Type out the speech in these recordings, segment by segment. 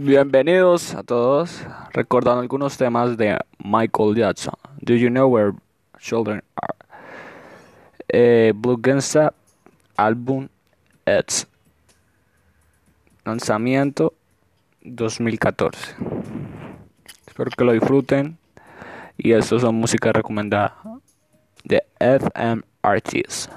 Bienvenidos a todos. Recordando algunos temas de Michael Jackson. Do you know where children are? Eh, Blue Gensa, álbum Eds. Lanzamiento 2014. Espero que lo disfruten. Y eso son música recomendada de FM Artists.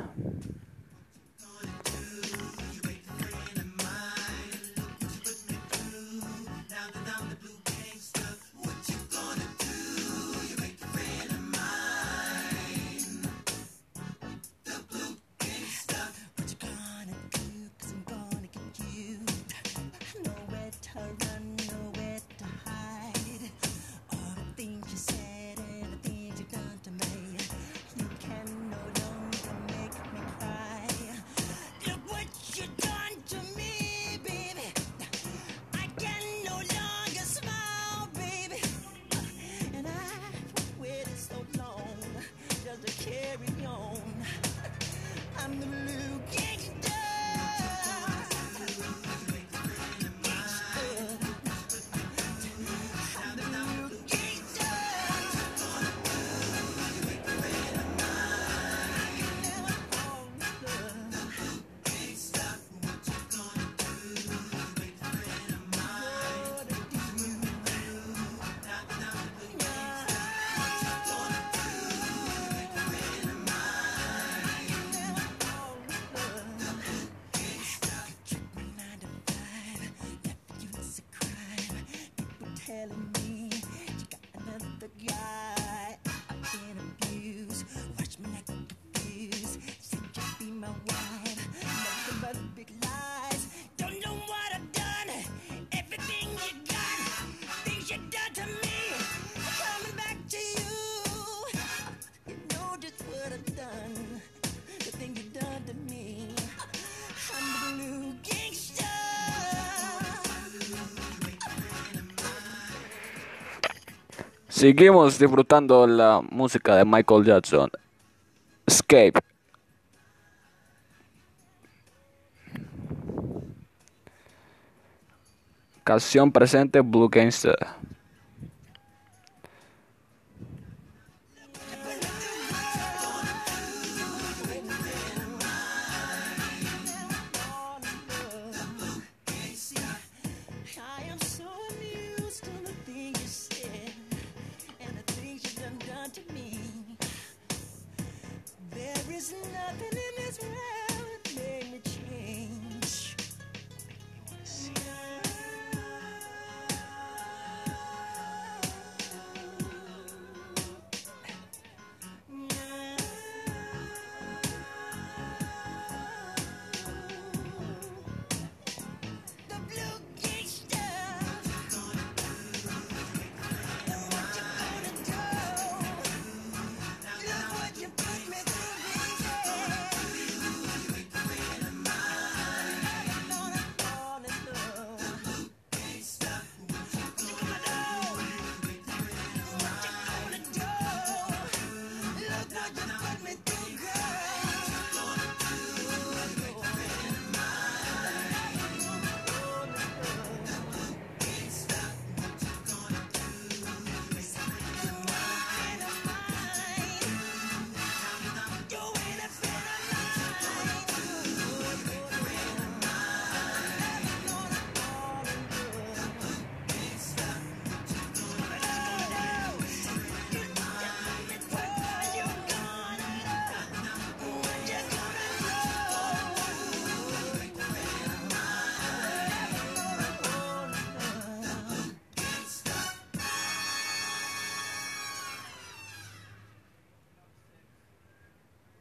telling me Seguimos disfrutando la música de Michael Jackson. Escape. Canción presente Blue Gangster.